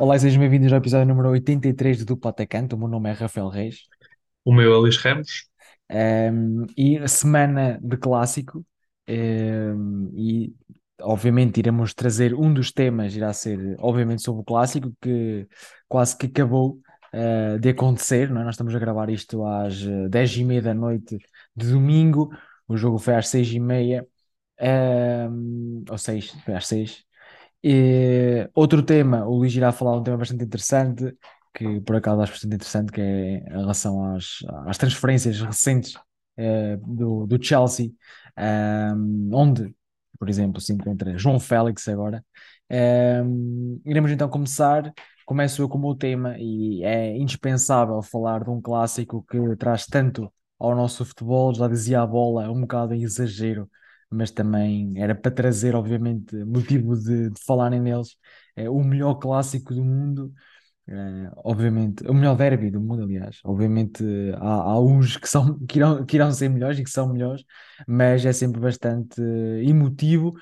Olá e sejam bem-vindos ao episódio número 83 do Duplo Atacante. O meu nome é Rafael Reis. O meu é Luís Ramos. Um, e semana de clássico, um, e obviamente iremos trazer um dos temas, irá ser obviamente sobre o clássico, que quase que acabou uh, de acontecer, não é? Nós estamos a gravar isto às 10 e meia da noite de domingo, o jogo foi às 6 e meia, um, ou 6, foi às 6. E, outro tema, o Luís irá falar um tema bastante interessante, que por acaso acho bastante interessante, que é em relação às, às transferências recentes uh, do, do Chelsea, um, onde, por exemplo, se encontra João Félix agora. Um, iremos então começar. Começo eu com o meu tema e é indispensável falar de um clássico que traz tanto ao nosso futebol, já dizia a bola, um bocado em exagero, mas também era para trazer, obviamente, motivo de, de falarem neles. É o melhor clássico do mundo, é, obviamente, o melhor derby do mundo, aliás. Obviamente, há, há uns que, são, que, irão, que irão ser melhores e que são melhores, mas é sempre bastante emotivo.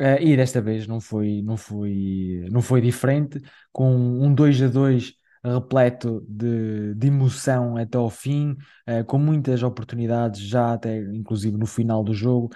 Uh, e desta vez não foi, não foi, não foi diferente, com um 2 a 2 repleto de, de emoção até ao fim, uh, com muitas oportunidades já até inclusive no final do jogo,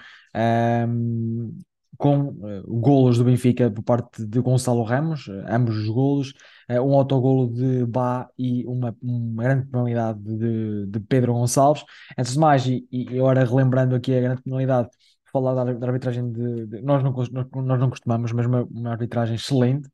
um, com uh, golos do Benfica por parte de Gonçalo Ramos, uh, ambos os golos, uh, um autogolo de Bá e uma, uma grande penalidade de, de Pedro Gonçalves. Antes de mais, e, e agora relembrando aqui a grande penalidade, falar da, da arbitragem de, de, nós, não, nós, nós não costumamos, mas uma, uma arbitragem excelente,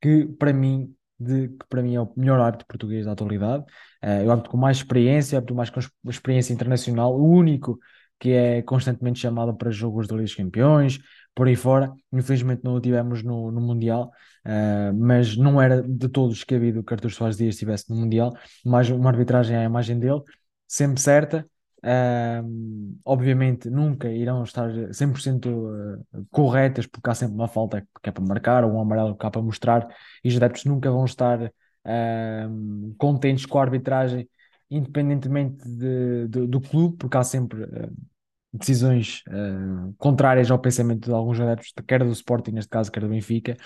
que para mim de que para mim é o melhor árbitro português da atualidade. Uh, eu árbitro com mais experiência, árbitro mais com experiência internacional, o único que é constantemente chamado para jogos da Liga dos Campeões, por aí fora. Infelizmente não o tivemos no, no Mundial, uh, mas não era de todos descabido que Artur Soares Dias estivesse no Mundial, mas uma arbitragem à imagem dele, sempre certa. Uh, obviamente nunca irão estar 100% corretas porque há sempre uma falta que é para marcar ou um amarelo que é para mostrar e os adeptos nunca vão estar contentes com a arbitragem independentemente de, de, do clube porque há sempre uh, decisões uh, contrárias ao pensamento de alguns adeptos, quer do Sporting, neste caso, quer do Benfica.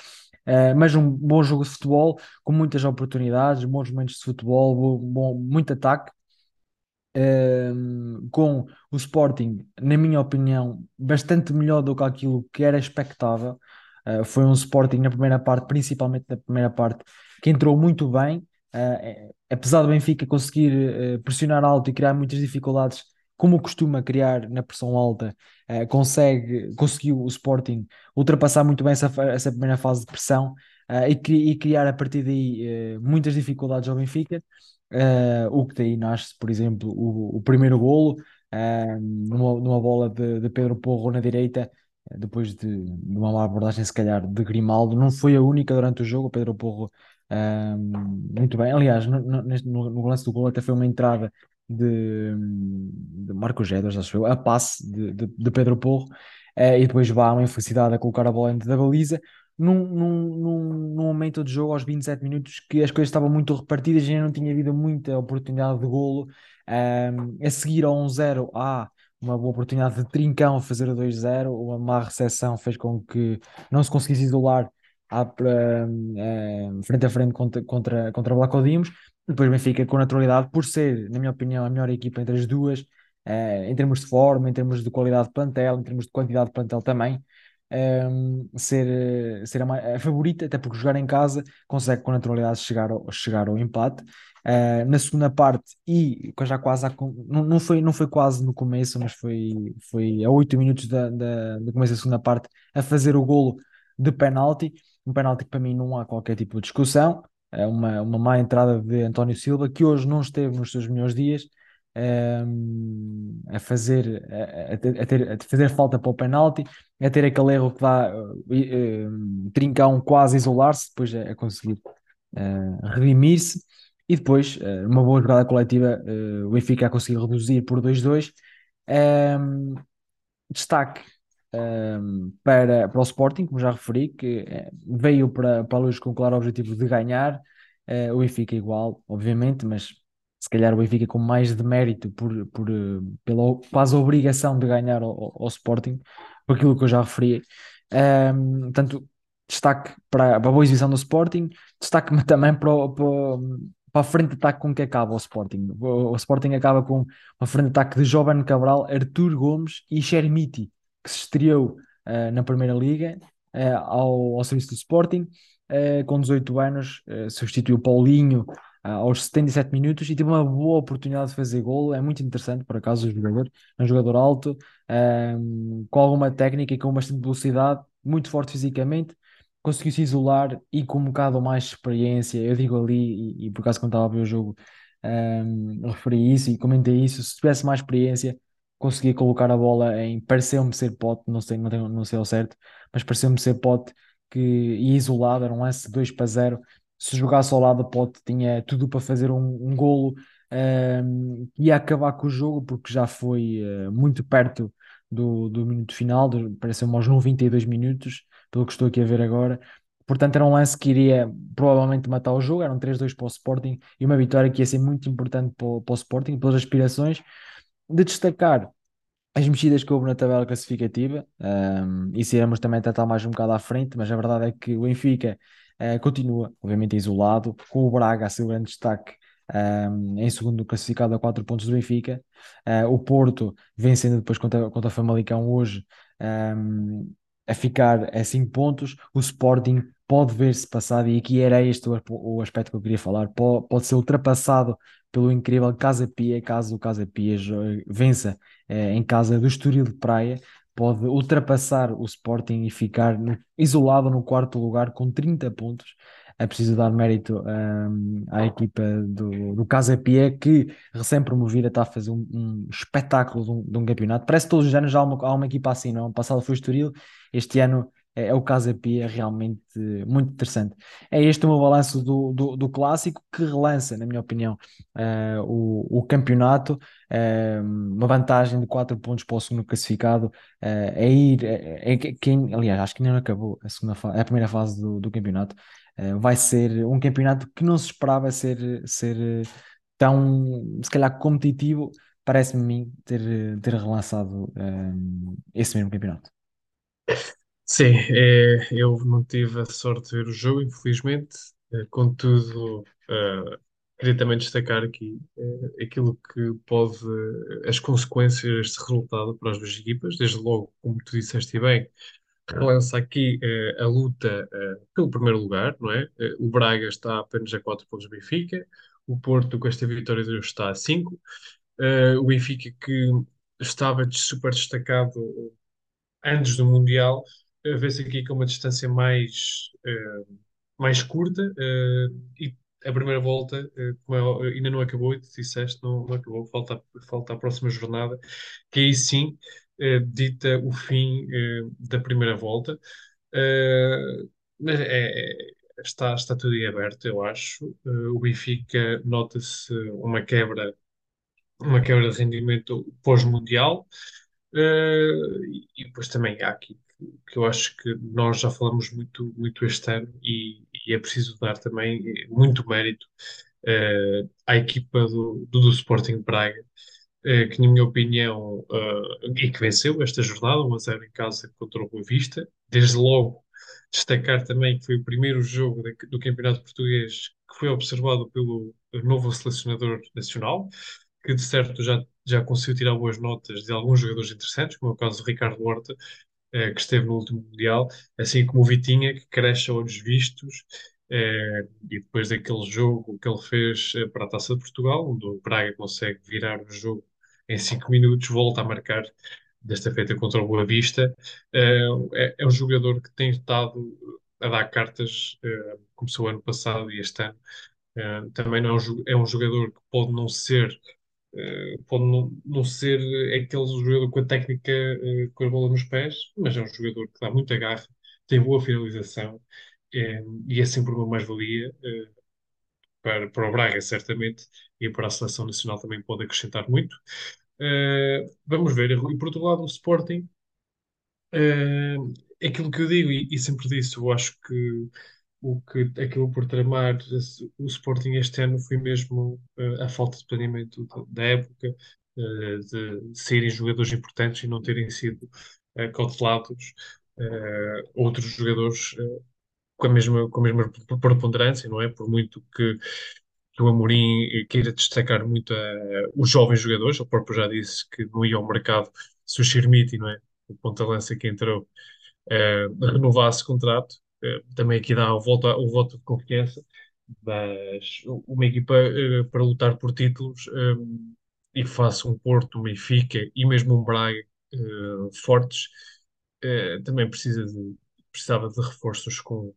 Uh, mas um bom jogo de futebol, com muitas oportunidades, bons momentos de futebol, bom, bom muito ataque. Uh, com o Sporting, na minha opinião, bastante melhor do que aquilo que era expectável. foi um Sporting na primeira parte, principalmente na primeira parte, que entrou muito bem. apesar do Benfica conseguir pressionar alto e criar muitas dificuldades como costuma criar na pressão alta, uh, consegue, conseguiu o Sporting ultrapassar muito bem essa, essa primeira fase de pressão uh, e, e, criar a partir daí uh, muitas dificuldades ao Benfica. O que daí nasce, por exemplo, o, o primeiro golo, numa, numa, bola de, de, Pedro Porro na direita, depois de, de, uma má abordagem, se calhar, de Grimaldo. Não foi a única durante o jogo, Pedro Porro. muito bem, aliás, no, no, no, lance do gol até foi uma entrada de, de Marcos Gedas, acho eu, a passe de, de, de Pedro Porro, uh, e depois vá uma infelicidade a colocar a bola dentro da baliza, num, num, num, momento de jogo aos 27 minutos que as coisas estavam muito repartidas e não tinha havido muita oportunidade de golo. Um, a seguir ao 1-0 há uma boa oportunidade de Trincão fazer o 2-0, uma má recepção fez com que não se conseguisse isolar à, uh, frente a frente contra, contra, contra Blaco Dimos, depois o Benfica, com naturalidade, por ser, na minha opinião, a melhor equipa entre as duas, uh, em termos de forma, em termos de qualidade de plantel, em termos de quantidade de plantel também, um, ehm, ser, ser a, a, favorita, até porque jogar em casa consegue com naturalidade chegar ao, chegar ao empate. Uh, na segunda parte, e já quase não, não, foi, não foi quase no começo, mas foi, foi a 8 minutos da, da, do começo da segunda parte, a fazer o golo de penalti. Um penalti que para mim não há qualquer tipo de discussão é uma, uma má entrada de António Silva, que hoje não esteve nos seus melhores dias, um, a fazer a, a, ter, a, fazer falta para o penalti, a ter aquele erro que dá uh, Trincão quase isolar-se, depois a, a conseguir uh, redimir-se, e depois, uma boa jogada coletiva, o Benfica a conseguir reduzir por 2-2. Um, destaque um, para, para o Sporting, como já referi, que veio para, para a luz com o claro objetivo de ganhar. Uh, o Benfica igual, obviamente, mas se calhar o Benfica com mais de mérito por, por, uh, pela quase obrigação de ganhar ao, ao, Sporting, por aquilo que eu já referi. Um, portanto, destaque para, para a boa exibição do Sporting, destaque também para, para, para a frente de ataque com que acaba o Sporting. O, o Sporting acaba com uma frente de ataque de Jovem Cabral, Artur Gomes e Chermiti, que se estreou eh, na Primeira Liga eh, ao, ao serviço do Sporting, eh, com 18 anos, eh, substituiu Paulinho aos 77 minutos e teve uma boa oportunidade de fazer gol. É muito interessante, por acaso, o jogador. É um jogador alto, ehm, com alguma técnica e com bastante velocidade, muito forte fisicamente. Conseguiu se isolar e com um bocado mais experiência. Eu digo ali, e, e por acaso, quando estava a ver o jogo, ehm, referi isso e comentei isso. Se tivesse mais experiência, conseguia colocar a bola em. Pareceu-me ser pote, não sei, não, tenho, não sei ao certo, mas pareceu-me ser pote que ia isolado. Era um lance 2 para 0 se jogasse ao lado Pote, tinha tudo para fazer um, um golo um, ia acabar com o jogo, porque já foi uh, muito perto do, do minuto final, pareceu-me aos 92 minutos, pelo que estou aqui a ver agora. Portanto, era um lance que iria provavelmente matar o jogo. Eram 3-2 para o Sporting e uma vitória que ia ser muito importante para o, para o Sporting, pelas aspirações. De destacar as mexidas que houve na tabela classificativa, um, isso iremos também tratar mais um bocado à frente, mas a verdade é que o Benfica uh, continua, obviamente, isolado, com o Braga a ser o grande destaque um, em segundo classificado a 4 pontos do Benfica. Uh, o Porto vencendo depois contra, contra o Famalicão hoje um, a ficar a 5 pontos. O Sporting pode ver-se passado, e aqui era este o, o aspecto que eu queria falar, pode, pode ser ultrapassado pelo incrível Casa Pia, caso o Casa Pia vença eh, em casa do Estoril de Praia, pode ultrapassar o Sporting e ficar isolado no quarto lugar com 30 pontos. É preciso dar mérito um, à equipa do, do Casa Pia, que recém-promovida está a fazer um, um espetáculo de um, de um, campeonato. Parece que todos os anos há uma, há uma equipa assim, não? O passado foi o Estoril, este ano é, é o Casa Pia, realmente muito interessante. É este o meu balanço do, do, do clássico, que relança, na minha opinião, uh, o, o campeonato, uh, uma vantagem de 4 pontos para o segundo classificado, uh, é ir, é, é, quem, aliás, acho que ainda não acabou a, segunda a primeira fase do, do campeonato, vai ser um campeonato que não se esperava ser, ser tão, se calhar, competitivo, parece-me ter, ter relançado esse mesmo campeonato. Sim, é, eu não tive a sorte de ver o jogo, infelizmente. Eh, contudo, eh, queria também destacar aqui eh, aquilo que pode, as consequências deste resultado para as duas equipas. Desde logo, como tu disseste bem, relança aqui a luta pelo primeiro lugar, não é? o Braga está apenas a 4 pontos do Benfica, o Porto, com esta vitória de hoje, está a 5. o Benfica, que estava super destacado antes do Mundial, vê-se aqui com uma distância mais, uh, mais curta uh, e a primeira volta uh, ainda não acabou, e tu disseste, não, não, acabou, falta, falta a próxima jornada, que aí sim dita o fim da primeira volta. mas é, é, está, está tudo em aberto, eu acho. o Benfica nota-se uma quebra, uma quebra de rendimento pós-mundial. Uh, e depois também há aqui que eu acho que nós já falamos muito, muito este ano e, e é preciso dar também muito mérito uh, à equipa do, do, do Sporting Braga, uh, que, na minha opinião, uh, e que venceu esta jornada, 1 a 0 em casa contra o Boa Vista. Desde logo, destacar também que foi o primeiro jogo de, do Campeonato Português que foi observado pelo novo selecionador nacional, que de certo já, já conseguiu tirar boas notas de alguns jogadores interessantes, como é o caso do Ricardo Horta, que esteve no último Mundial, assim como o Vitinha, que cresce a olhos vistos, eh, e depois daquele jogo que ele fez eh, para a Taça de Portugal, onde o Braga consegue virar o jogo em 5 minutos, volta a marcar, desta feita contra o Boa Vista. É, é, um jogador que tem estado a dar cartas, começou ano passado e este ano. também não é, é um jogador que pode não ser Uh, pode não, não, ser aquele jogador com a técnica uh, com a bola nos pés, mas é um jogador que dá muita garra, tem boa finalização é, e é sempre uma mais-valia uh, para, para o Braga, certamente, e para a seleção nacional também pode acrescentar muito. vamos ver. E por outro lado, o Sporting, aquilo que eu digo e, e sempre disse, eu acho que o que acabou por tramar o Sporting este ano foi mesmo uh, a falta de planeamento da, época, uh, de serem jogadores importantes e não terem sido uh, cautelados outros jogadores com a mesma, com a mesma preponderância, não é? Por muito que, o Amorim queira destacar muito os jovens jogadores, ele próprio já disse que não ia ao mercado se o Schmidt, não é? O ponta-lança que entrou, renovasse o contrato, também aqui dá o voto, o voto de confiança, mas uma equipa eh, para lutar por títulos eh, e faça um Porto, um Benfica e mesmo um Braga eh, fortes, eh, também precisa de, precisava de reforços com,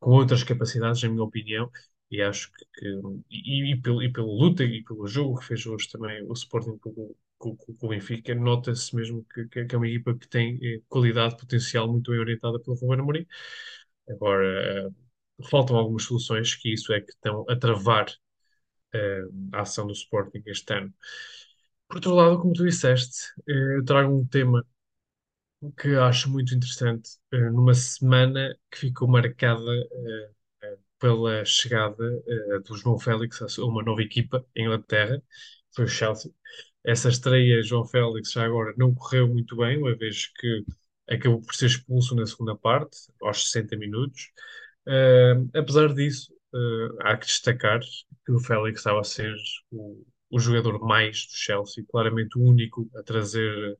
com outras capacidades, na minha opinião, e acho que, que- e, e, pelo, e pela luta e pelo jogo que fez hoje também o Sporting com, com, com, o Benfica, nota-se mesmo que, que é uma equipa que tem qualidade, potencial muito bem orientada pelo Ruben Amorim. Agora, eh, faltam algumas soluções que isso é que estão a travar eh, a ação do Sporting este ano. Por outro lado, como tu disseste, eh, eu trago um tema que acho muito interessante, numa semana que ficou marcada pela chegada do João Félix a uma nova equipa em Inglaterra, foi o Chelsea. Essa estreia, João Félix, já agora não correu muito bem, uma vez que acabou por ser expulso na segunda parte, aos 60 minutos. Eh, apesar disso, eh, há que destacar que o Félix estava a ser o, o jogador mais do Chelsea, claramente o único a trazer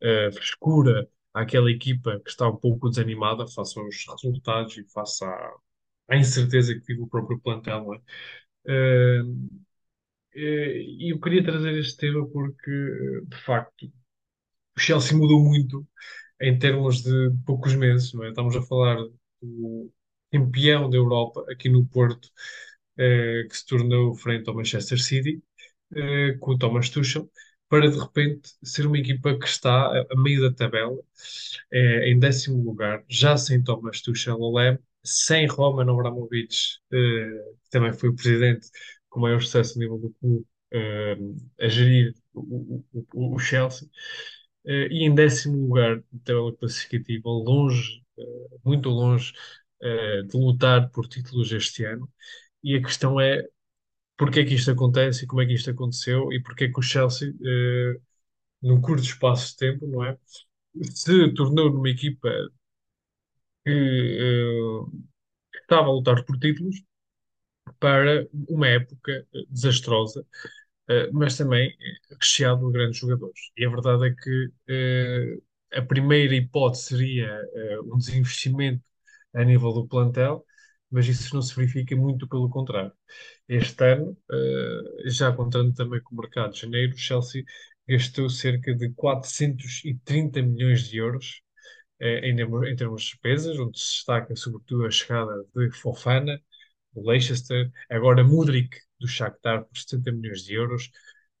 eh, frescura àquela equipa que está um pouco desanimada face aos resultados e face à, à incerteza que vive o próprio plantel, é? E eu queria trazer este tema porque, de facto, o Chelsea mudou muito em termos de poucos meses, não é? Estamos a falar do campeão da Europa aqui no Porto, eh, que se tornou frente ao Manchester City, eh, com o Thomas Tuchel, para de repente ser uma equipa que está a, meio da tabela, eh, em décimo lugar, já sem Thomas Tuchel ao sem Roman Abramovich, que também foi o presidente com maior sucesso a nível do clube, a gerir o, o, o Chelsea. Eh, e em décimo lugar na tabela classificativa, longe, eh, muito longe, eh, de lutar por títulos este ano. E a questão é porque é que isto acontece e como é que isto aconteceu e porque é que o Chelsea, eh, num curto espaço de tempo, não é? Se tornou numa equipa que eh, estava a lutar por títulos para uma época desastrosa mas também recheado de grandes jogadores. E a verdade é que uh, a primeira hipótese seria uh, um desinvestimento a nível do plantel, mas isso não se verifica muito pelo contrário. Este ano, já contando também com o mercado de janeiro, o Chelsea gastou cerca de 430 milhões de euros em termos de despesas, onde se destaca sobretudo a chegada de Fofana, Leicester, agora Mudryk do Shakhtar por 70 milhões de euros.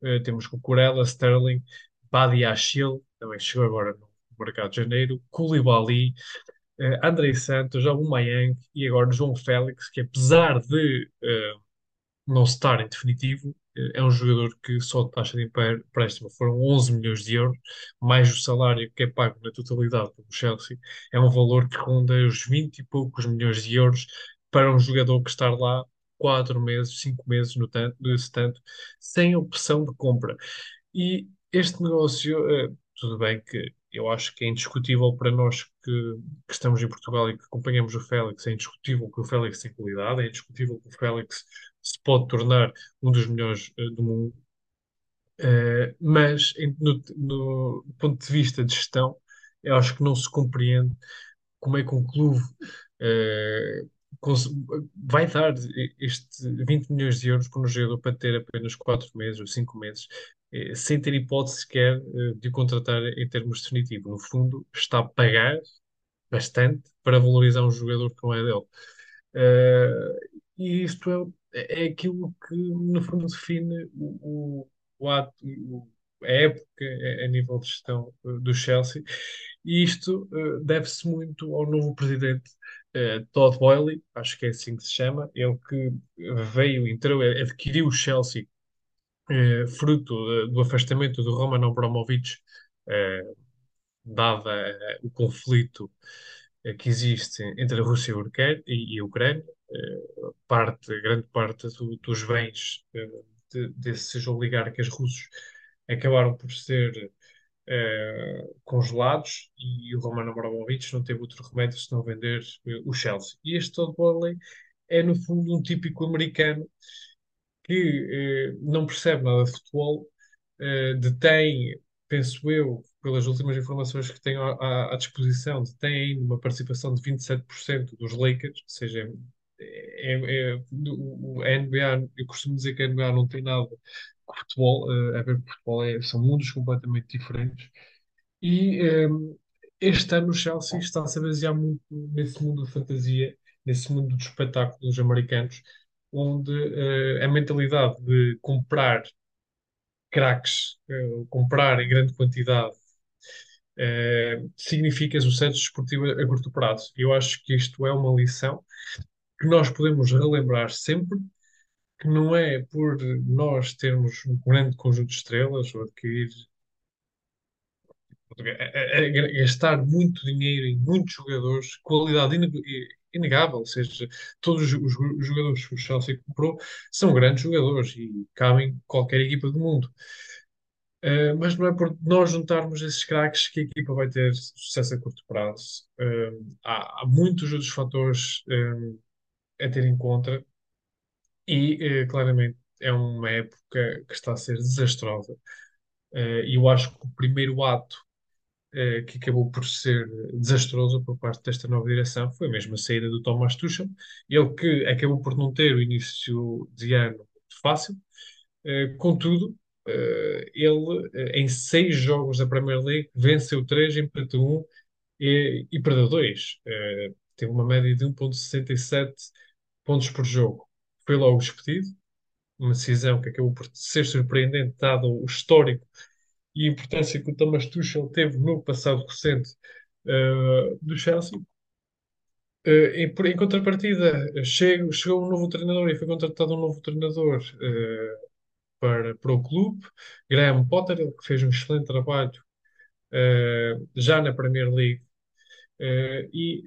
Uh, temos Cucurella, Sterling, Badiashile, também chegou agora no mercado de janeiro, Koulibaly, uh, Andrei Santos, Aubameyang e agora João Félix, que apesar de uh, não estar em definitivo, é um jogador que só de taxa de empréstimo foram 11 milhões de euros, mais o salário que é pago na totalidade pelo Chelsea, é um valor que ronda os 20 e poucos milhões de euros para um jogador que está lá quatro meses, cinco meses no tanto, nesse tanto, sem opção de compra. E este negócio, uh, tudo bem que eu acho que é indiscutível para nós que, que, estamos em Portugal e que acompanhamos o Félix, é indiscutível que o Félix tem qualidade, é indiscutível que o Félix se pode tornar um dos melhores uh, do mundo. Uh, mas no, no, ponto de vista de gestão, eu acho que não se compreende como é que um clube vai dar este 20 milhões de euros por um jogador para ter apenas 4 meses ou 5 meses, eh, sem ter hipótese sequer eh, de o contratar em termos definitivos. No fundo, está a pagar bastante para valorizar um jogador que não é dele. Uh, e isto é, é aquilo que, no fundo, define o, o, o ato, o, a época a, nível de gestão do Chelsea. E isto deve-se muito ao novo presidente uh, Todd Boehly, acho que é assim que se chama, ele que veio, entrou, adquiriu o Chelsea uh, fruto do afastamento do Roman Abramovich, dada o conflito que existe entre a Rússia e a Ucrânia, parte, grande parte do, dos bens de, desses oligarcas russos acabaram por ser eh, congelados e o Roman Abramovich não teve outro remédio senão vender eh, o Chelsea. E este Todd Boehly é, no fundo, um típico americano que eh, não percebe nada de futebol, eh, detém, penso eu, pelas últimas informações que tenho à, à disposição, detém ainda uma participação de 27% dos Lakers, ou seja, é, é, a NBA, eu costumo dizer que a NBA não tem nada com futebol, eh, a ver que futebol é, são mundos completamente diferentes. E eh, este ano o Chelsea está-se a basear muito nesse mundo de fantasia, nesse mundo dos espetáculos americanos, onde eh, a mentalidade de comprar craques, eh, comprar em grande quantidade, eh, significa sucesso desportivo a, curto prazo. Eu acho que isto é uma lição que nós podemos relembrar sempre, que não é por nós termos um grande conjunto de estrelas ou adquirir a, a- a gastar muito dinheiro em muitos jogadores, qualidade ine- inegável, ou seja, todos os, jogadores que o Chelsea comprou são grandes jogadores e cabem em qualquer equipa do mundo. Uh, mas não é por nós juntarmos esses craques que a equipa vai ter sucesso a curto prazo. Uh, há, há muitos outros fatores um, a ter em conta e, uh, claramente, é uma época que está a ser desastrosa. Uh, E eu acho que o primeiro ato eh, que acabou por ser desastroso por parte desta nova direção foi mesmo a saída do Thomas Tuchel, ele que acabou por não ter o início de ano muito fácil, eh, contudo, eh, ele eh, em seis jogos da Premier League venceu três, empatou um e, e perdeu dois. Eh, teve uma média de 1,67 pontos por jogo. Foi logo despedido, uma decisão que acabou por ser surpreendente, dado o histórico e a importância que o Thomas Tuchel teve no passado recente eh, do Chelsea. Eh, em, em contrapartida, chega- chegou um novo treinador e foi contratado um novo treinador eh, para, para o clube, Graham Potter, que fez um excelente trabalho já na Premier League. E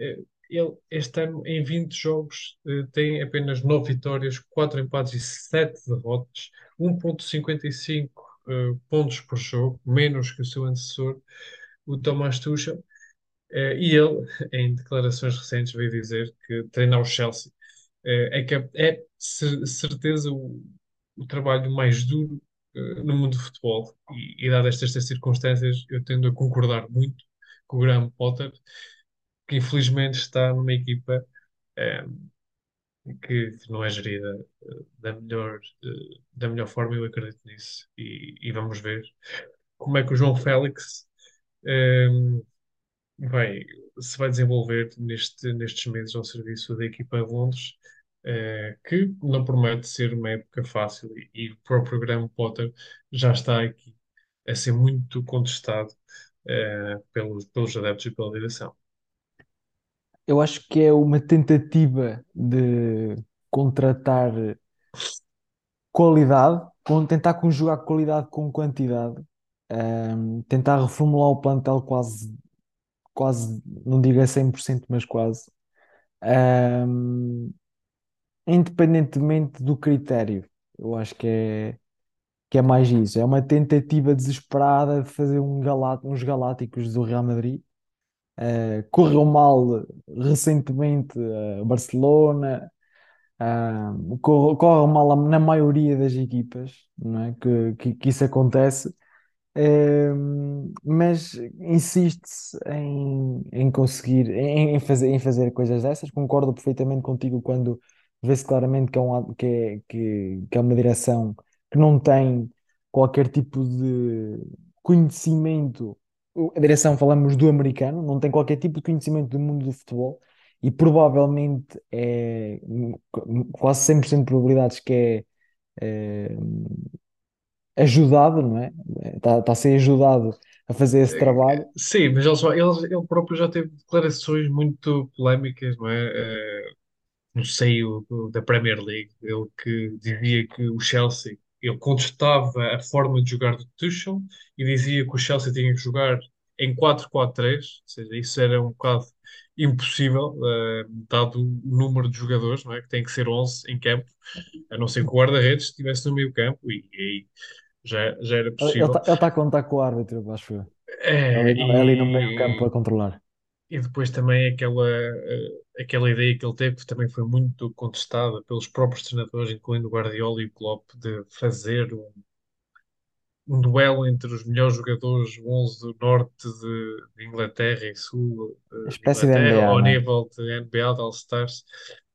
ele, este ano, em 20 jogos, eh, tem apenas 9 vitórias, 4 empates e 7 derrotas, 1,55 eh, pontos por jogo, menos que o seu antecessor, o Thomas Tuchel. Eh, e ele, em declarações recentes, veio dizer que treinar o Chelsea é, que é, cer- certeza o, o trabalho mais duro no mundo do futebol. E, e dadas estas circunstâncias, eu tendo a concordar muito com o Graham Potter, que infelizmente está numa equipa eh, que, que não é gerida eh, da melhor, eh, da melhor forma, eu acredito nisso. E, e vamos ver como é que o João Félix eh, vai, se vai desenvolver neste, nestes meses ao serviço da equipa de Londres, eh, que não promete ser uma época fácil e, o próprio Graham Potter já está aqui a ser muito contestado eh, pelos, pelos adeptos e pela direção. Eu acho que é uma tentativa de contratar qualidade, tentar conjugar qualidade com quantidade, Ahm, tentar reformular o plantel quase, quase, não digo a 100%, mas quase. Ahm, independentemente do critério, eu acho que é, que é mais isso. É uma tentativa desesperada de fazer um galá- uns galácticos do Real Madrid. Uh, correu mal recentemente a Barcelona, uh, corre, corre mal na maioria das equipas, é? Que, que, que isso acontece. Um, mas insiste-se em, em conseguir, em, em fazer, em fazer coisas dessas. Concordo perfeitamente contigo quando vê-se claramente que é, um, que é, que, que é uma direção que não tem qualquer tipo de conhecimento. A direção, falamos do americano, não tem qualquer tipo de conhecimento do mundo do futebol e provavelmente é quase 100% de probabilidades que é. eh, ajudado, não é? Está, está a ser ajudado a fazer esse trabalho. Sim, mas ele, só- ele, ele próprio já teve declarações muito polémicas, não é? Eh, no seio da Premier League, ele que dizia que o Chelsea, ele contestava a forma de jogar do Tuchel e dizia que o Chelsea tinha que jogar em 4-4-3, ou seja, isso era um bocado impossível, eh, dado o número de jogadores, não é? Que tem que ser 11 em campo, a não ser que o guarda-redes estivesse no meio campo e, e aí já, já era possível. está ele está a contar com o árbitro, acho eu. É, ali, no- ali no meio campo a e, controlar. e depois também aquela, eh, aquela ideia que ele teve, que também foi muito contestada pelos próprios treinadores, incluindo o Guardiola e o Klopp, de fazer um, um duelo entre os melhores jogadores, o 11 do norte de, de Inglaterra e sul eh, de espécie de Inglaterra, NBA, ao não é? nível de NBA, de All-Stars.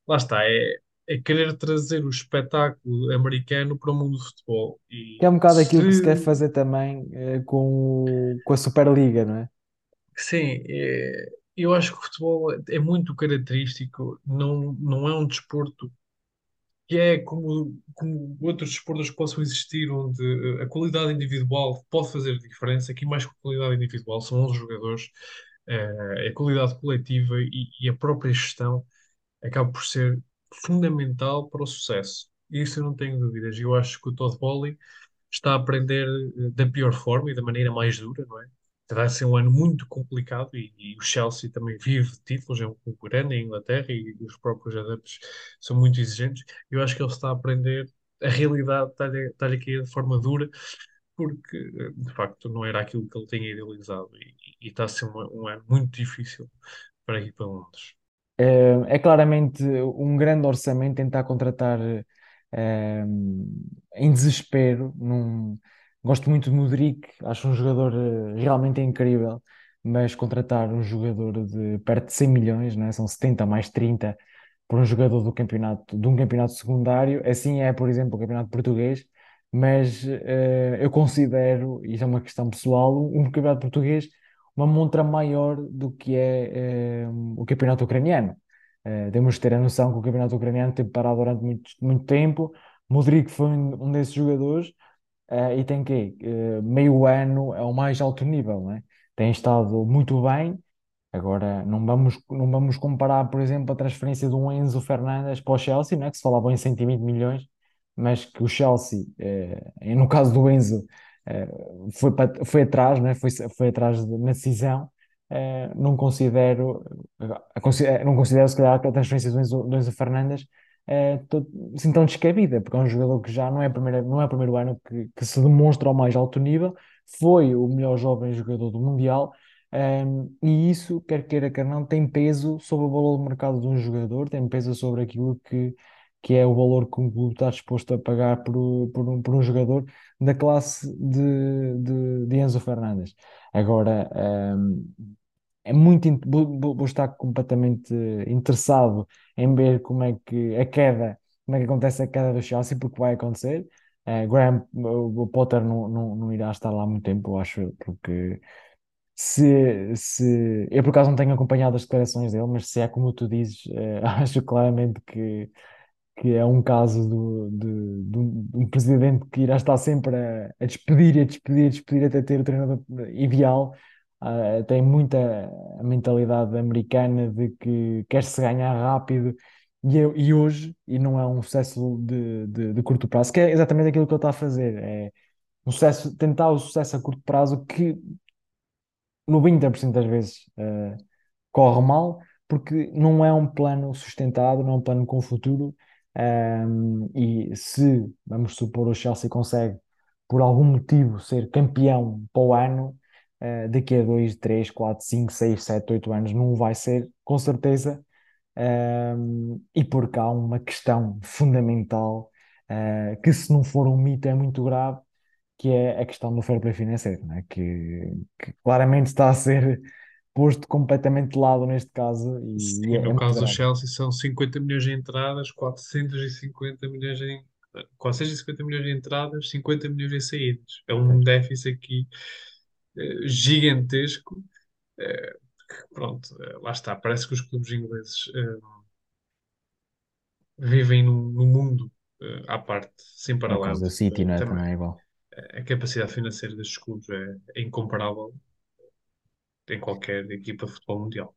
Lá está, é, é querer trazer o espetáculo americano para o mundo do futebol. Que é E um bocado aquilo que se quer se fazer também eh, com, com a Superliga, não é? Sim, é- eu acho que o futebol é muito característico, não, não é um desporto que é como, como outros desportos que possam existir, onde eh, a qualidade individual pode fazer diferença. Aqui, mais que a qualidade individual, são 11 jogadores, eh, é a qualidade coletiva e, e a própria gestão acaba por ser fundamental para o sucesso. Isso eu não tenho dúvidas. Eu acho que o Todd Bowley está a aprender eh, da pior forma e da maneira mais dura, não é? Vai ser um ano muito complicado e, e o Chelsea também vive de títulos, é um clube grande em Inglaterra e, os próprios adeptos são muito exigentes. Eu acho que ele está a aprender a realidade, está-lhe está-lhe aqui de forma dura, porque de facto não era aquilo que ele tinha idealizado e, e está a ser um, um ano muito difícil para ir para Londres. Eh, É claramente um grande orçamento tentar contratar eh, em desespero. Num... Gosto muito de Modric, acho um jogador eh, realmente incrível, mas contratar um jogador de perto de 100 milhões, né? São 70 mais 30 por um jogador do campeonato, de um campeonato secundário, assim é, por exemplo, o campeonato português, mas eh, eu considero, e isso é uma questão pessoal, um campeonato português uma montra maior do que é eh, o campeonato ucraniano. Eh, temos de ter a noção que o campeonato ucraniano teve parado durante muito, muito tempo. Modric foi um desses jogadores eh, e tem que meio ano é o mais alto nível, não é? Tem estado muito bem. Agora, não vamos, não vamos comparar, por exemplo, a transferência de um Enzo Fernandes para o Chelsea, não é? Que se falava em 120 milhões, mas que o Chelsea, eh, no caso do Enzo, eh, foi, para- foi atrás, não é? Foi, foi atrás de- na decisão. Eh, não considero, eh, eh, não considero, se calhar, a transferência do Enzo, do Enzo Fernandes é to- assim tão descabida, porque é um jogador que já não é, primeira, não é o primeiro ano que, que se demonstra ao mais alto nível, foi o melhor jovem jogador do Mundial um, e isso, quer queira, quer não, tem peso sobre o valor do mercado de um jogador, tem peso sobre aquilo que, que é o valor que um clube está disposto a pagar por, por, um, por um jogador da classe de, de, de Enzo Fernandes. Agora, um, é muito, vou, vou- estar completamente interessado em ver como é que a queda, como é que acontece a queda do Chelsea, porque vai acontecer. Eh, Graham, o Potter não, não, não irá estar lá muito tempo, eu acho, porque se, se eu por acaso não tenho acompanhado as declarações dele, mas se é como tu dizes, eh, acho claramente que, que é um caso do, de, de um, de um presidente que irá estar sempre a, a despedir, a despedir, a despedir até ter o treinador ideal. Ah, tem muita mentalidade americana de que quer-se ganhar rápido. E, eu- e hoje, e não é um sucesso de, de, de curto prazo, que é exatamente aquilo que ele está a fazer, é um sucesso, tentar o sucesso a curto prazo que 90% das vezes eh, corre mal, porque não é um plano sustentado, não é um plano com futuro. Ahm, e se, vamos supor, o Chelsea consegue, por algum motivo, ser campeão para o ano, eh, daqui a 2, 3, 4, 5, 6, 7, 8 anos, não vai ser, com certeza. Ahm, e porque há uma questão fundamental, eh, que se não for um mito é muito grave, que é a questão do fair play financeiro, né? Que, que claramente está a ser posto completamente de lado neste caso e, Sim, é, é no muito caso do grave. Chelsea são 50 milhões de entradas, 450 milhões em 450 milhões de entradas, 50 milhões em saídas. É um déficit aqui eh, gigantesco. Que, pronto, eh, lá está. Parece que os clubes ingleses vivem num, num mundo à parte, sem o paralelo. do City, não é? também, Também é igual. a capacidade financeira destes clubes é, é incomparável em qualquer equipa de futebol mundial.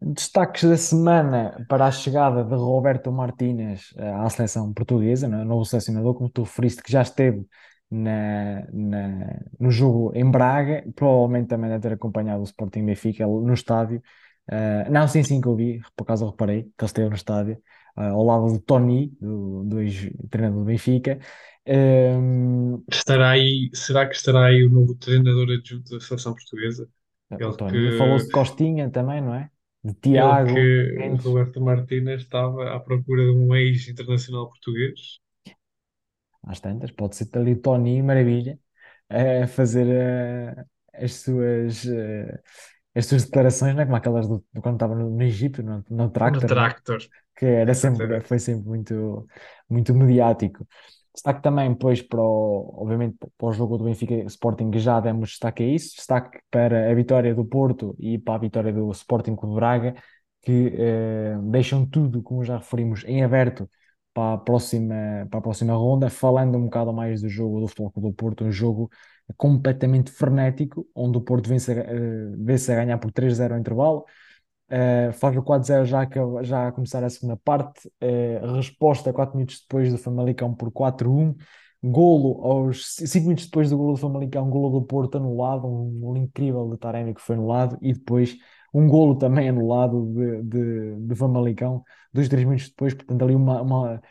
Destaques da semana para a chegada de Roberto Martínez à seleção portuguesa, é? novo selecionador, como tu referiste, que já esteve na, na- no jogo em Braga, provavelmente também deve ter acompanhado o Sporting Benfica no estádio. Eh, não, sim, sim, que eu vi, por acaso reparei que ele esteve no estádio, eh, ao lado do Tony, do, do ex-treinador do Benfica. Ehm, Estará aí, será que estará aí o novo treinador adjunto da seleção portuguesa? Ele Tony, que, falou-se de Costinha também, não é? De ele Tiago, que Mendes. Roberto Martínez estava à procura de um ex-internacional português. Às tantas, pode ser ali Tony Maravilha a fazer eh, as suas, eh, as suas declarações, não é? Como aquelas do, do quando estava no, no Egito, no, no No Tractor, não é? Tractor, Que era sempre, foi sempre muito, muito mediático. Destaque também, pois, para o, obviamente, para o jogo do Benfica Sporting, já demos destaque a isso. Destaque para a vitória do Porto e para a vitória do Sporting com o Braga, que eh, deixam tudo, como já referimos, em aberto para a próxima, para a próxima ronda. Falando um bocado mais do jogo do Futebol do Porto, um jogo completamente frenético, onde o Porto vence, eh, vence a ganhar por 3-0 ao intervalo. Uh, faz o 4-0 já, que- já a começar a segunda parte. Uh, resposta 4 minutos depois do Famalicão por 4-1. Golo aos 5 minutos depois do golo do Famalicão, golo do Porto anulado, um golo incrível de Taremi que foi anulado, e depois um golo também anulado de, de, de Famalicão, dois, três minutos depois, portanto ali uma, uma,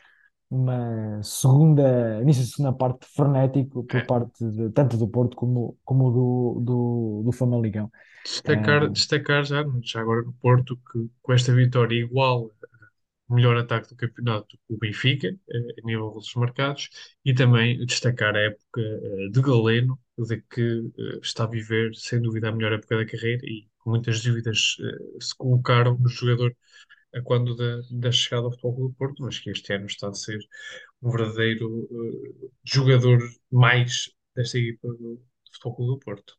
uma segunda, início de segunda parte frenético por É. parte de, tanto do Porto como, como do, do, do Famalicão. Destacar, Uh, destacar já, já agora no Porto, que com esta vitória igual melhor ataque do campeonato, o Benfica, eh, a nível golos marcados, e também destacar a época eh, de Galeno, de que eh, está a viver, sem dúvida, a melhor época da carreira e muitas dúvidas se colocaram no jogador quando da, da chegada ao Futebol do Porto, mas que este ano está a ser um verdadeiro jogador mais desta equipa do, do Futebol do Porto.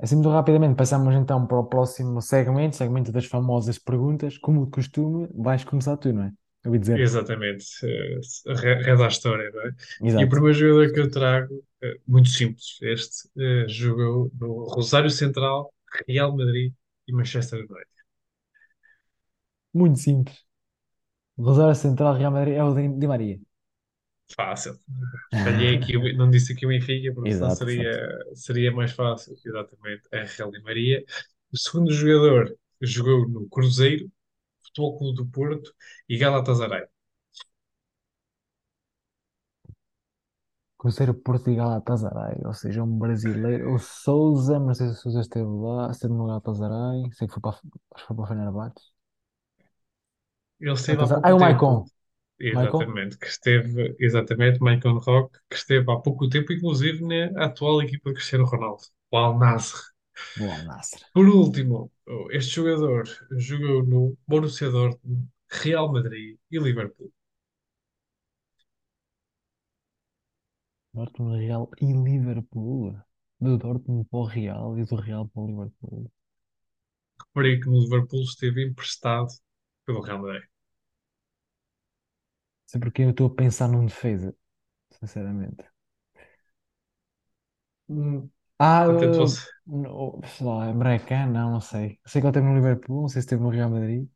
Assim, muito rapidamente, passamos então para o próximo segmento, segmento das famosas perguntas. Como de costume, vais começar tu, não é? Eu ia dizer. Exatamente, eh, re- reza a história, não é? E o Exato. primeiro jogador que eu trago, eh, muito simples, este eh, jogou no Rosário Central, Real Madrid e Manchester United. Muito simples. Rosário Central, Real Madrid, é o Di Di Maria. Fácil. Falhei aqui, não disse aqui o Benfica, porque Exato, exato. seria, seria mais fácil. Exatamente, é Real Di Maria. O segundo jogador jogou no Cruzeiro, Futebol Clube do Porto e Galatasaray. Cruzeiro, Porto e Galatasaray, ou seja, um brasileiro. O Souza, mas se o Souza esteve lá, esteve no Galatasaray, sei que foi para, acho que foi para o Fenerbahçe. Ele esteve há Galatasaray. Ah, pouco o tempo, Maicon. Exatamente, que esteve, exatamente, Maicon Roque, que esteve há pouco tempo, inclusive, na atual equipa de Cristiano Ronaldo, o Al Nassr. O Al Nassr. Por último, este jogador jogou no Borussia Dortmund, Real Madrid e Liverpool. Dortmund, Real e Liverpool. Do Dortmund para o Real e do Real para o Liverpool. Reparei que no Liverpool esteve emprestado pelo Real Madrid. Sei porque eu estou a pensar num defesa, sinceramente. Hum, Ah, uh, no- sei lá, Emre Can, não, não sei. Sei que ele esteve no Liverpool, não sei se esteve no Real Madrid.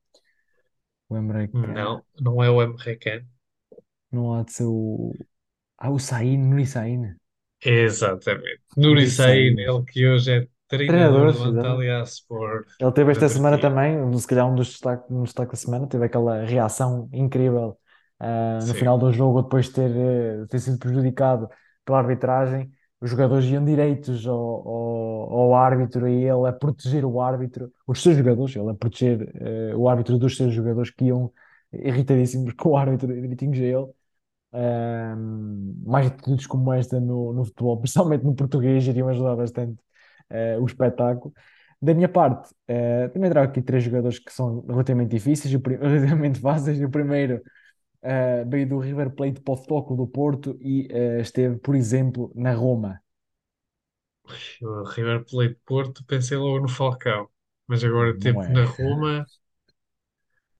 O Emre Can, Não, não é o Emre Can. não há de ser o. Ah, o Sain, Nuri Sain. Exatamente. Nuri Nuri Sain. ele que hoje é treinador Treinador, do. Antalya Sport Ele teve da esta semana Turquia. também, um- se calhar um dos destaques, um destaque da semana, teve aquela reação incrível ah, no final do jogo, depois de ter, eh, ter sido prejudicado pela arbitragem. Os jogadores iam direitos ao, ao, ao árbitro e ele a proteger o árbitro, os seus jogadores, ele a proteger eh, o árbitro dos seus jogadores que iam irritadíssimos com o árbitro direitinhos a ele. Ahm, mais atitudes como esta no, no futebol, principalmente no português, iriam ajudar bastante eh, o espetáculo. Da minha parte, também trago aqui três jogadores que são relativamente difíceis, e relativamente fáceis. O primeiro eh, veio do River Plate para o Futebol do Porto e eh, esteve, por exemplo, na Roma. River Plate Porto, pensei logo no Falcão, mas agora teve é? na Roma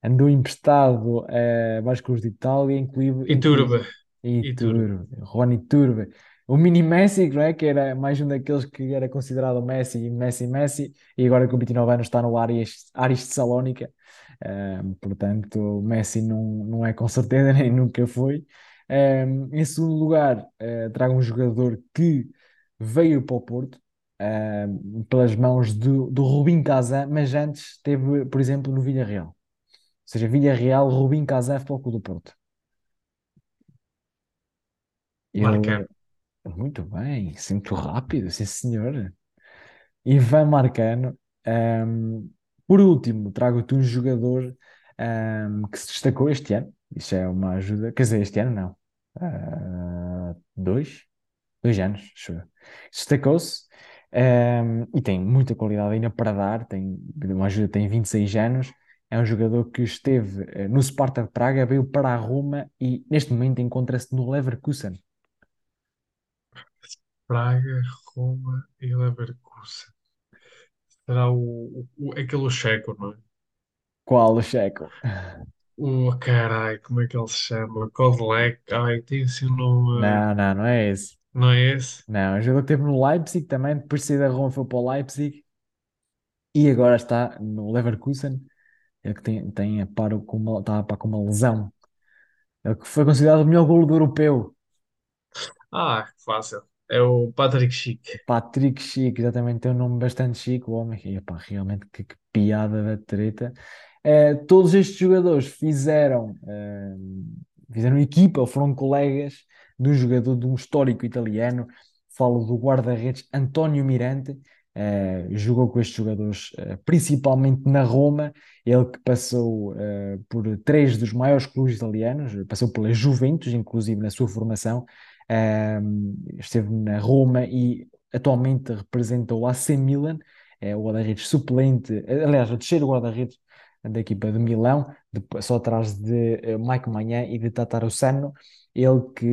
Andou emprestado a vários clubes de Itália, incluive, e Turba. inclusive e E Turba. Turbe, Rony Turbe. O mini Messi, não é? que era mais um daqueles que era considerado Messi, Messi, Messi, e agora com 29 anos está no Aris, Aris de Salónica. Portanto, Messi não, não é com certeza, nem nunca foi. Em segundo lugar, eh, trago um jogador que veio para o Porto, pelas mãos do, do Rubin Kazan, mas antes esteve, por exemplo, no Villarreal. Ou seja, Villarreal, Rubin Kazan, Clube do Porto. Ele, Marcano. muito bem, sim, muito rápido, sim senhor. Ivan Marcano. Ahm, por último, trago-te um jogador ahm, que se destacou este ano. Isso é uma ajuda. Quer dizer, este ano não. Ah, dois? Dois anos. Destacou-se ahm, e tem muita qualidade ainda para dar. Tem, uma ajuda tem 26 anos. É um jogador que esteve eh, no Sparta de Praga, veio para a Roma e neste momento encontra-se no Leverkusen. Braga, Roma e Leverkusen. Será o, o, aquele checo, não é? Qual o checo? O caralho, como é que ele se chama? Kozlek. Ai, tem assim um nome. Não, não, não é esse. Não é esse? Não, o jogador que esteve no Leipzig também, depois de sair da Roma foi para o Leipzig e agora está no Leverkusen. Ele que tem, tem a paro com uma, está a par com uma lesão. Ele que foi considerado o melhor golo do europeu. Ah, fácil. É o Patrick Schick. Patrick Schick, exatamente, tem um nome bastante chique, o homem. E, realmente que, que piada da treta. Eh, todos estes jogadores fizeram, eh, fizeram equipa, foram colegas de um jogador de um histórico italiano. Falo do guarda-redes António Mirante. Eh, jogou com estes jogadores, eh, principalmente na Roma. Ele que passou por três dos maiores clubes italianos, passou pela Juventus, inclusive na sua formação. Um, esteve na Roma e atualmente representa o AC Milan, é o guarda-redes suplente, aliás, o terceiro guarda-redes da equipa de Milão, de- só atrás de eh, Mike Maignan e de Tatarussano, ele que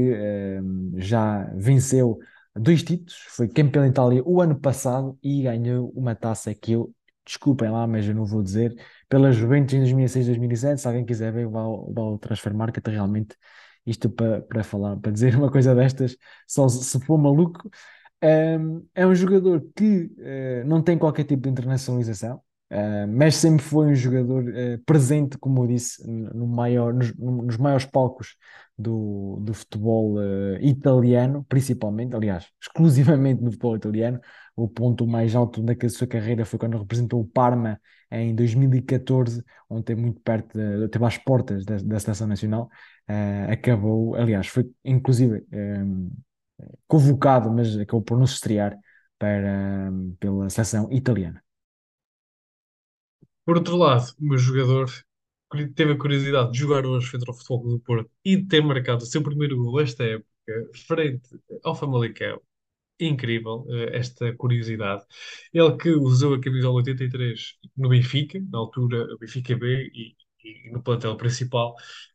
um, já venceu dois títulos, foi campeão da Itália o ano passado e ganhou uma taça que eu, desculpem lá, mas eu não vou dizer, pela Juventus em 2006-2007, se alguém quiser ver, vá ao, vá ao Transfermarkt, realmente isto para para falar, para dizer uma coisa destas, só se for maluco. Um, é um jogador que eh, não tem qualquer tipo de internacionalização, eh, mas sempre foi um jogador eh, presente, como eu disse, no maior, nos, nos maiores palcos do, do futebol eh, italiano, principalmente, aliás, exclusivamente no futebol italiano. O ponto mais alto da sua carreira foi quando representou o Parma em 2014, onde esteve muito perto, de, esteve às portas da, da seleção nacional eh, acabou, aliás, foi inclusive eh, convocado, mas acabou por não se estrear para, pela seleção italiana. Por outro lado, o meu jogador teve a curiosidade de jogar hoje frente ao Futebol do Porto e de ter marcado o seu primeiro gol esta época, frente ao Famalicão. Incrível, eh, esta curiosidade. Ele que usou a camisola 83 no Benfica, na altura o Benfica B e, e no plantel principal,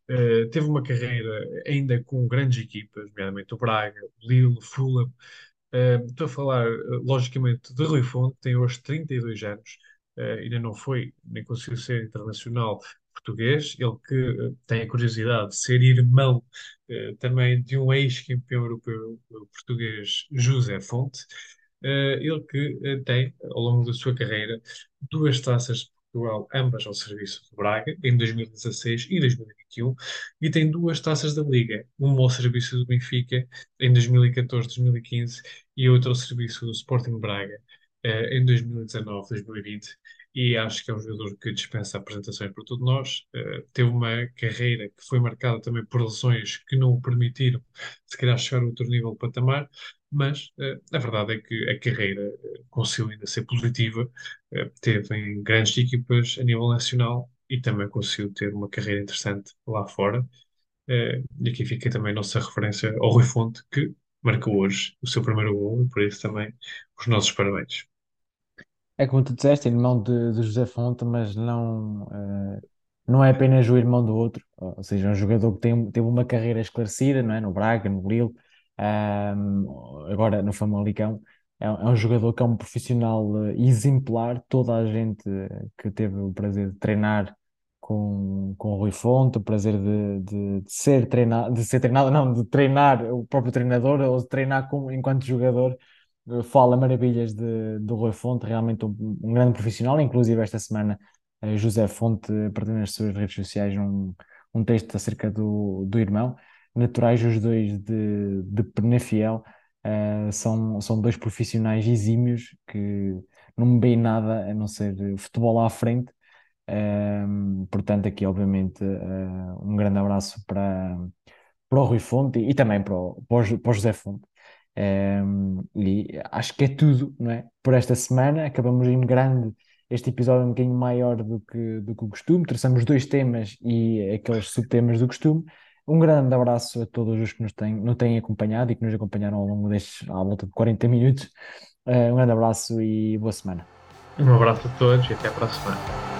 eh, teve uma carreira ainda com grandes equipas, nomeadamente o Braga, o Lille, o Fulham. Eh, estou a falar, eh, logicamente, de Rui Fonte, que tem hoje 32 anos, ainda não foi, nem conseguiu ser internacional português. Ele que tem a curiosidade de ser irmão também de um ex-campeão europeu português, José Fonte. Eh, ele que eh, tem, ao longo da sua carreira, duas taças Portugal, ambas ao serviço do Braga, em 2016 e 2021, e tem duas taças da Liga, uma ao serviço do Benfica, em 2014-2015, e outra ao serviço do Sporting Braga, eh, em 2019-2020 e acho que é um jogador que dispensa apresentações para todos nós. Eh, teve uma carreira que foi marcada também por lesões que não o permitiram, se calhar, chegar a outro nível de patamar, mas eh, a verdade é que a carreira eh, conseguiu ainda ser positiva, eh, teve em grandes equipas a nível nacional e também conseguiu ter uma carreira interessante lá fora. E aqui fica também a nossa referência ao Rui Fonte, que marcou hoje o seu primeiro gol, e por isso também os nossos parabéns. É como tu disseste, irmão de, de José Fonte, mas não, eh, não é apenas o irmão do outro, ou seja, é um jogador que tem, teve uma carreira esclarecida, não é? No Braga, no Lille, ahm, agora no Famalicão. É, um é um jogador que é um profissional eh, exemplar. Toda a gente que teve o prazer de treinar com, com o Rui Fonte, o prazer de, de, de ser treinado, de ser treinado, não, de treinar o próprio treinador ou de treinar como, enquanto jogador eh, fala maravilhas de, do Rui Fonte, realmente um, um grande profissional. Inclusive, esta semana, eh, José Fonte partilhou nas suas redes sociais um, um texto acerca do, do irmão. Naturais, os dois de, de Penafiel, eh, são, são dois profissionais exímios que não me veem nada a não ser futebol à frente. Ehm, portanto, aqui, obviamente, eh, um grande abraço para, para o Rui Fonte e, e também para o, para o, José Fonte. Um, e acho que é tudo, não é? Por esta semana, acabamos em grande. Este episódio é um bocadinho maior do que, do que o costume. Traçamos dois temas e aqueles subtemas do costume. Um grande abraço a todos os que nos têm, nos têm acompanhado e que nos acompanharam ao longo destes, à volta de 40 minutos. Uh, um grande abraço e boa semana. Um abraço a todos e até para a semana.